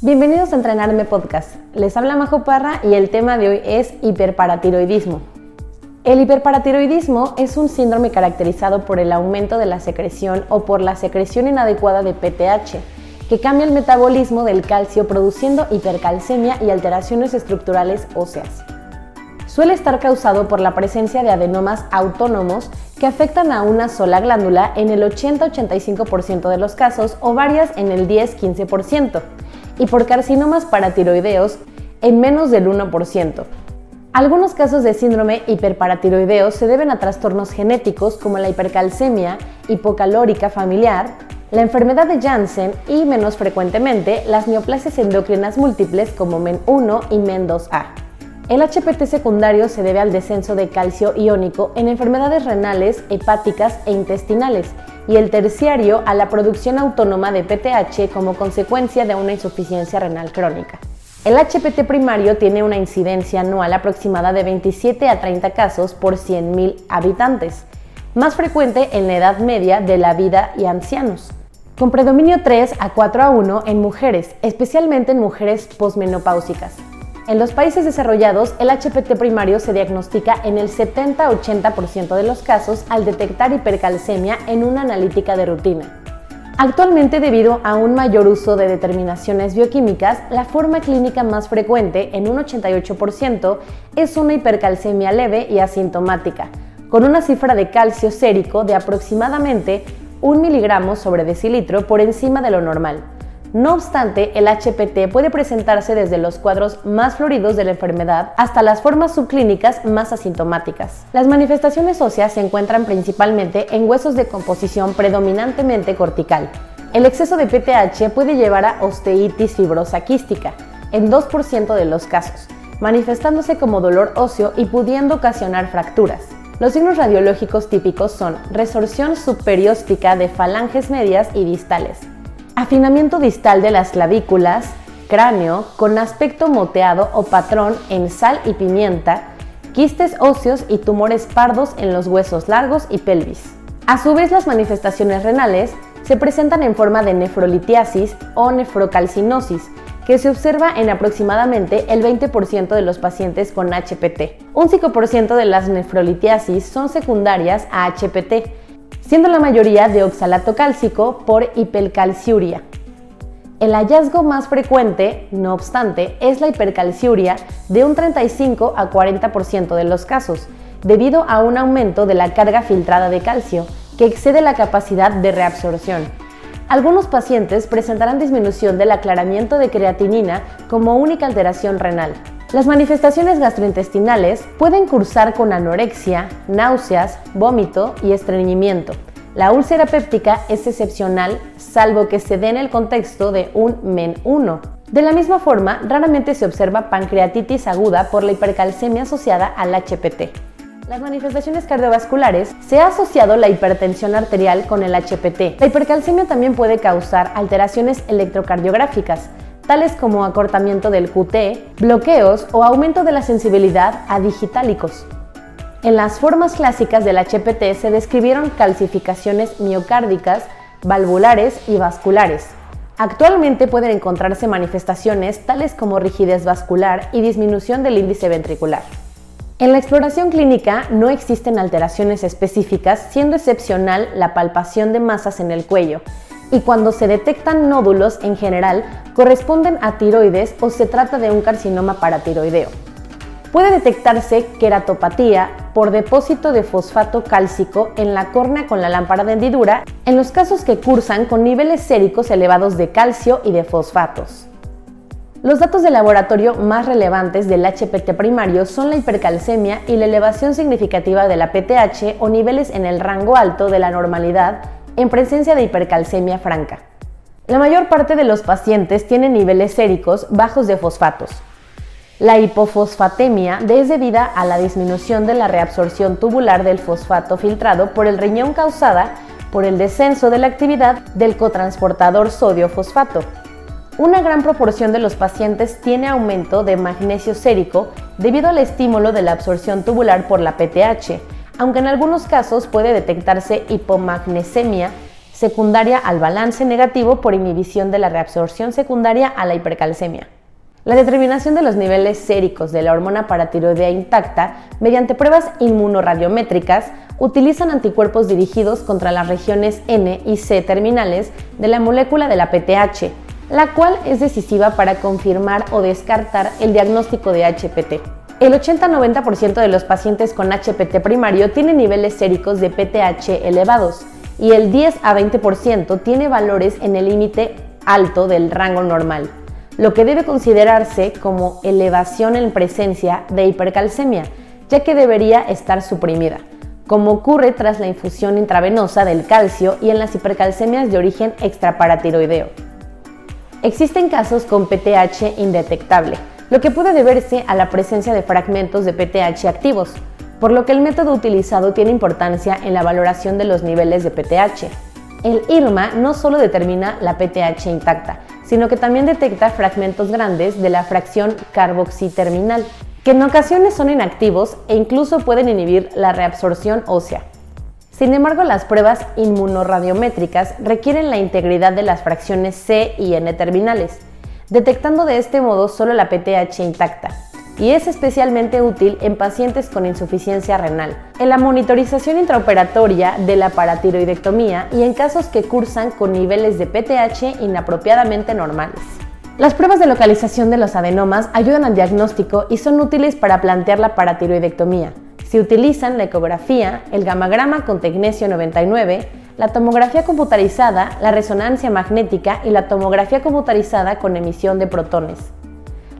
Bienvenidos a Entrenarme Podcast. Les habla Majo Parra y el tema de hoy es hiperparatiroidismo. El hiperparatiroidismo es un síndrome caracterizado por el aumento de la secreción o por la secreción inadecuada de PTH, que cambia el metabolismo del calcio produciendo hipercalcemia y alteraciones estructurales óseas. Suele estar causado por la presencia de adenomas autónomos que afectan a una sola glándula en el 80-85% de los casos o varias en el 10-15% y por carcinomas paratiroideos en menos del 1%. Algunos casos de síndrome hiperparatiroideo se deben a trastornos genéticos como la hipercalcemia hipocalórica familiar, la enfermedad de Janssen y, menos frecuentemente, las neoplasias endocrinas múltiples como MEN1 y MEN2A. El HPT secundario se debe al descenso de calcio iónico en enfermedades renales, hepáticas e intestinales y el terciario a la producción autónoma de PTH como consecuencia de una insuficiencia renal crónica. El HPT primario tiene una incidencia anual aproximada de 27 a 30 casos por 100.000 habitantes, más frecuente en la edad media de la vida y ancianos, con predominio 3 a 4 a 1 en mujeres, especialmente en mujeres posmenopáusicas. En los países desarrollados, el HPT primario se diagnostica en el 70-80% de los casos al detectar hipercalcemia en una analítica de rutina. Actualmente, debido a un mayor uso de determinaciones bioquímicas, la forma clínica más frecuente, en un 88%, es una hipercalcemia leve y asintomática, con una cifra de calcio sérico de aproximadamente 1 miligramo sobre decilitro por encima de lo normal. No obstante, el HPT puede presentarse desde los cuadros más floridos de la enfermedad hasta las formas subclínicas más asintomáticas. Las manifestaciones óseas se encuentran principalmente en huesos de composición predominantemente cortical. El exceso de PTH puede llevar a osteitis fibrosa quística, en 2% de los casos, manifestándose como dolor óseo y pudiendo ocasionar fracturas. Los signos radiológicos típicos son resorción superióstica de falanges medias y distales, Afinamiento distal de las clavículas, cráneo con aspecto moteado o patrón en sal y pimienta, quistes óseos y tumores pardos en los huesos largos y pelvis. A su vez, las manifestaciones renales se presentan en forma de nefrolitiasis o nefrocalcinosis, que se observa en aproximadamente el 20% de los pacientes con HPT. Un 5% de las nefrolitiasis son secundarias a HPT, siendo la mayoría de oxalato cálcico por hipercalciuria. El hallazgo más frecuente, no obstante, es la hipercalciuria de un 35 a 40% de los casos, debido a un aumento de la carga filtrada de calcio que excede la capacidad de reabsorción. Algunos pacientes presentarán disminución del aclaramiento de creatinina como única alteración renal. Las manifestaciones gastrointestinales pueden cursar con anorexia, náuseas, vómito y estreñimiento. La úlcera péptica es excepcional salvo que se dé en el contexto de un MEN1. De la misma forma, raramente se observa pancreatitis aguda por la hipercalcemia asociada al HPT. Las manifestaciones cardiovasculares se ha asociado la hipertensión arterial con el HPT. La hipercalcemia también puede causar alteraciones electrocardiográficas, tales como acortamiento del QT, bloqueos o aumento de la sensibilidad a digitálicos. En las formas clásicas del HPT se describieron calcificaciones miocárdicas, valvulares y vasculares. Actualmente pueden encontrarse manifestaciones tales como rigidez vascular y disminución del índice ventricular. En la exploración clínica no existen alteraciones específicas, siendo excepcional la palpación de masas en el cuello, y cuando se detectan nódulos en general corresponden a tiroides o se trata de un carcinoma paratiroideo. Puede detectarse queratopatía por depósito de fosfato cálcico en la córnea con la lámpara de hendidura en los casos que cursan con niveles séricos elevados de calcio y de fosfatos. Los datos de laboratorio más relevantes del HPT primario son la hipercalcemia y la elevación significativa de la PTH o niveles en el rango alto de la normalidad en presencia de hipercalcemia franca. La mayor parte de los pacientes tienen niveles séricos bajos de fosfatos. La hipofosfatemia es debida a la disminución de la reabsorción tubular del fosfato filtrado por el riñón causada por el descenso de la actividad del cotransportador sodio-fosfato. Una gran proporción de los pacientes tiene aumento de magnesio sérico debido al estímulo de la absorción tubular por la PTH, aunque en algunos casos puede detectarse hipomagnesemia secundaria al balance negativo por inhibición de la reabsorción secundaria a la hipercalcemia. La determinación de los niveles séricos de la hormona paratiroidea intacta mediante pruebas inmunoradiométricas utilizan anticuerpos dirigidos contra las regiones N y C terminales de la molécula de la PTH, la cual es decisiva para confirmar o descartar el diagnóstico de HPT. El 80-90% de los pacientes con HPT primario tienen niveles séricos de PTH elevados, y el 10 a 20% tiene valores en el límite alto del rango normal, lo que debe considerarse como elevación en presencia de hipercalcemia, ya que debería estar suprimida, como ocurre tras la infusión intravenosa del calcio y en las hipercalcemias de origen extraparatiroideo. Existen casos con PTH indetectable, lo que puede deberse a la presencia de fragmentos de PTH activos, por lo que el método utilizado tiene importancia en la valoración de los niveles de PTH. El IRMA no solo determina la PTH intacta, sino que también detecta fragmentos grandes de la fracción carboxiterminal, que en ocasiones son inactivos e incluso pueden inhibir la reabsorción ósea. Sin embargo, las pruebas inmunoradiométricas requieren la integridad de las fracciones C y N terminales, detectando de este modo solo la PTH intacta, y es especialmente útil en pacientes con insuficiencia renal, en la monitorización intraoperatoria de la paratiroidectomía y en casos que cursan con niveles de PTH inapropiadamente normales. Las pruebas de localización de los adenomas ayudan al diagnóstico y son útiles para plantear la paratiroidectomía. Se utilizan la ecografía, el gamagrama con tecnesio 99, la tomografía computarizada, la resonancia magnética y la tomografía computarizada con emisión de protones.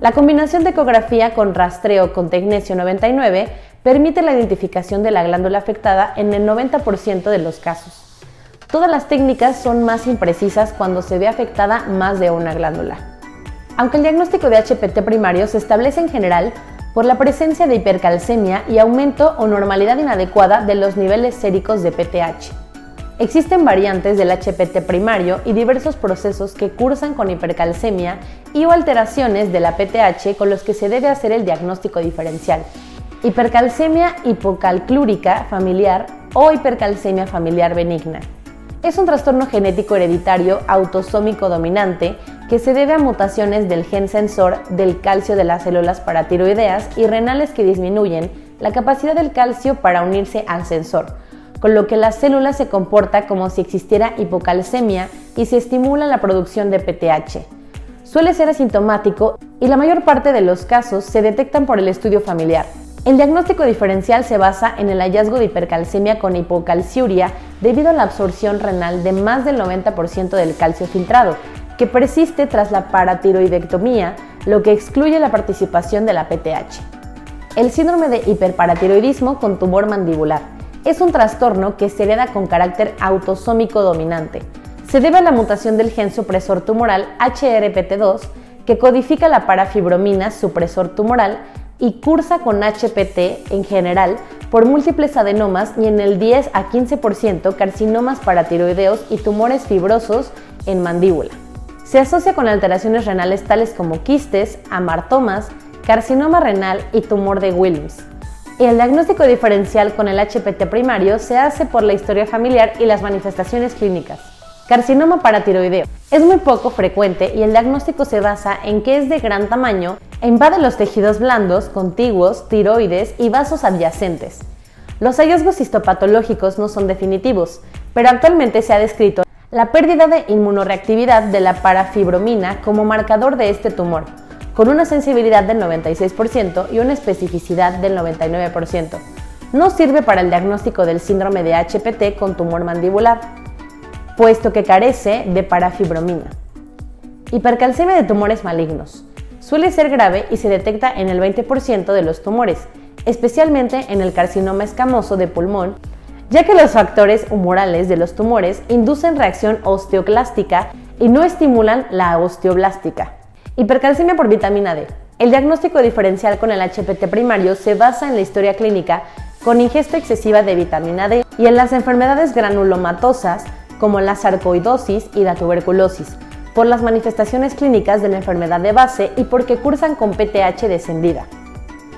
La combinación de ecografía con rastreo con tecnesio 99 permite la identificación de la glándula afectada en el 90% de los casos. Todas las técnicas son más imprecisas cuando se ve afectada más de una glándula. Aunque el diagnóstico de HPT primario se establece en general por la presencia de hipercalcemia y aumento o normalidad inadecuada de los niveles séricos de PTH. Existen variantes del HPT primario y diversos procesos que cursan con hipercalcemia y o alteraciones de la PTH con los que se debe hacer el diagnóstico diferencial. Hipercalcemia hipocalclúrica familiar o hipercalcemia familiar benigna. Es un trastorno genético hereditario autosómico dominante que se debe a mutaciones del gen sensor del calcio de las células paratiroideas y renales que disminuyen la capacidad del calcio para unirse al sensor con lo que la célula se comporta como si existiera hipocalcemia y se estimula la producción de PTH. Suele ser asintomático y la mayor parte de los casos se detectan por el estudio familiar. El diagnóstico diferencial se basa en el hallazgo de hipercalcemia con hipocalciuria debido a la absorción renal de más del 90% del calcio filtrado, que persiste tras la paratiroidectomía, lo que excluye la participación de la PTH. El síndrome de hiperparatiroidismo con tumor mandibular es un trastorno que se hereda con carácter autosómico dominante. Se debe a la mutación del gen supresor tumoral HRPT2 que codifica la parafibromina supresor tumoral y cursa con HPT en general por múltiples adenomas y en el 10 a 15% carcinomas paratiroideos y tumores fibrosos en mandíbula. Se asocia con alteraciones renales tales como quistes, amartomas, carcinoma renal y tumor de Wilms. El diagnóstico diferencial con el HPT primario se hace por la historia familiar y las manifestaciones clínicas. Carcinoma paratiroideo. Es muy poco frecuente y el diagnóstico se basa en que es de gran tamaño e invade los tejidos blandos, contiguos, tiroides y vasos adyacentes. Los hallazgos histopatológicos no son definitivos, pero actualmente se ha descrito la pérdida de inmunoreactividad de la parafibromina como marcador de este tumor con una sensibilidad del 96% y una especificidad del 99%. No sirve para el diagnóstico del síndrome de HPT con tumor mandibular, puesto que carece de parafibromina. Hipercalcemia de tumores malignos. Suele ser grave y se detecta en el 20% de los tumores, especialmente en el carcinoma escamoso de pulmón, ya que los factores humorales de los tumores inducen reacción osteoclástica y no estimulan la osteoblástica. Hipercalcemia por vitamina D. El diagnóstico diferencial con el HPT primario se basa en la historia clínica con ingesta excesiva de vitamina D y en las enfermedades granulomatosas como la sarcoidosis y la tuberculosis, por las manifestaciones clínicas de la enfermedad de base y porque cursan con PTH descendida.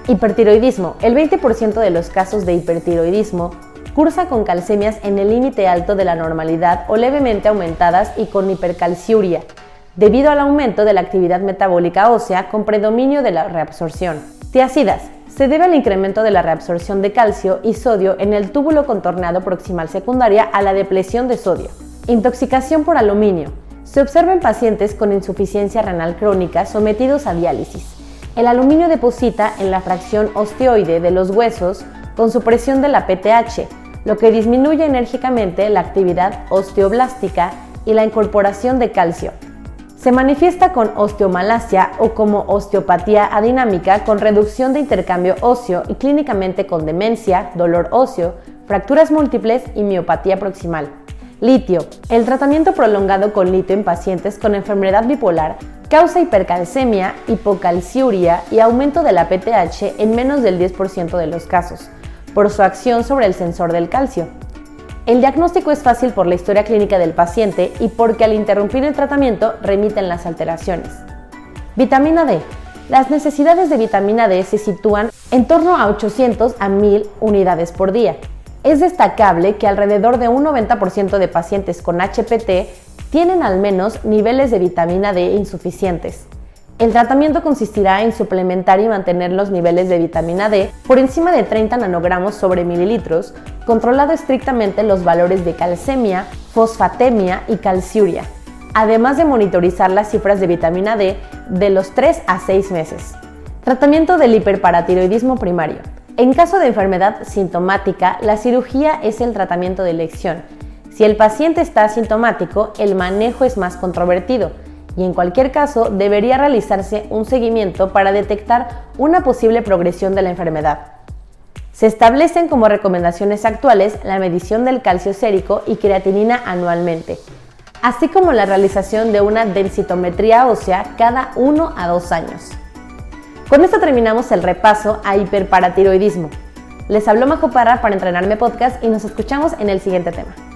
Hipertiroidismo. El 20% de los casos de hipertiroidismo cursa con calcemias en el límite alto de la normalidad o levemente aumentadas y con hipercalciuria, debido al aumento de la actividad metabólica ósea con predominio de la reabsorción. Tiacidas. Se debe al incremento de la reabsorción de calcio y sodio en el túbulo contorneado proximal secundaria a la depresión de sodio. Intoxicación por aluminio. Se observa en pacientes con insuficiencia renal crónica sometidos a diálisis. El aluminio deposita en la fracción osteoide de los huesos con supresión de la PTH, lo que disminuye enérgicamente la actividad osteoblástica y la incorporación de calcio. Se manifiesta con osteomalacia o como osteopatía adinámica con reducción de intercambio óseo y clínicamente con demencia, dolor óseo, fracturas múltiples y miopatía proximal. Litio. El tratamiento prolongado con litio en pacientes con enfermedad bipolar causa hipercalcemia, hipocalciuria y aumento de la PTH en menos del 10% de los casos, por su acción sobre el sensor del calcio. El diagnóstico es fácil por la historia clínica del paciente y porque al interrumpir el tratamiento remiten las alteraciones. Vitamina D. Las necesidades de vitamina D se sitúan en torno a 800 a 1000 unidades por día. Es destacable que alrededor de un 90% de pacientes con HPT tienen al menos niveles de vitamina D insuficientes. El tratamiento consistirá en suplementar y mantener los niveles de vitamina D por encima de 30 nanogramos sobre mililitros, controlando estrictamente los valores de calcemia, fosfatemia y calciuria, además de monitorizar las cifras de vitamina D de los 3 a 6 meses. Tratamiento del hiperparatiroidismo primario. En caso de enfermedad sintomática, la cirugía es el tratamiento de elección. Si el paciente está asintomático, el manejo es más controvertido y en cualquier caso debería realizarse un seguimiento para detectar una posible progresión de la enfermedad. Se establecen como recomendaciones actuales la medición del calcio sérico y creatinina anualmente, así como la realización de una densitometría ósea cada 1 a 2 años. Con esto terminamos el repaso a hiperparatiroidismo. Les habló Majo Parra para Entrenarme Podcast y nos escuchamos en el siguiente tema.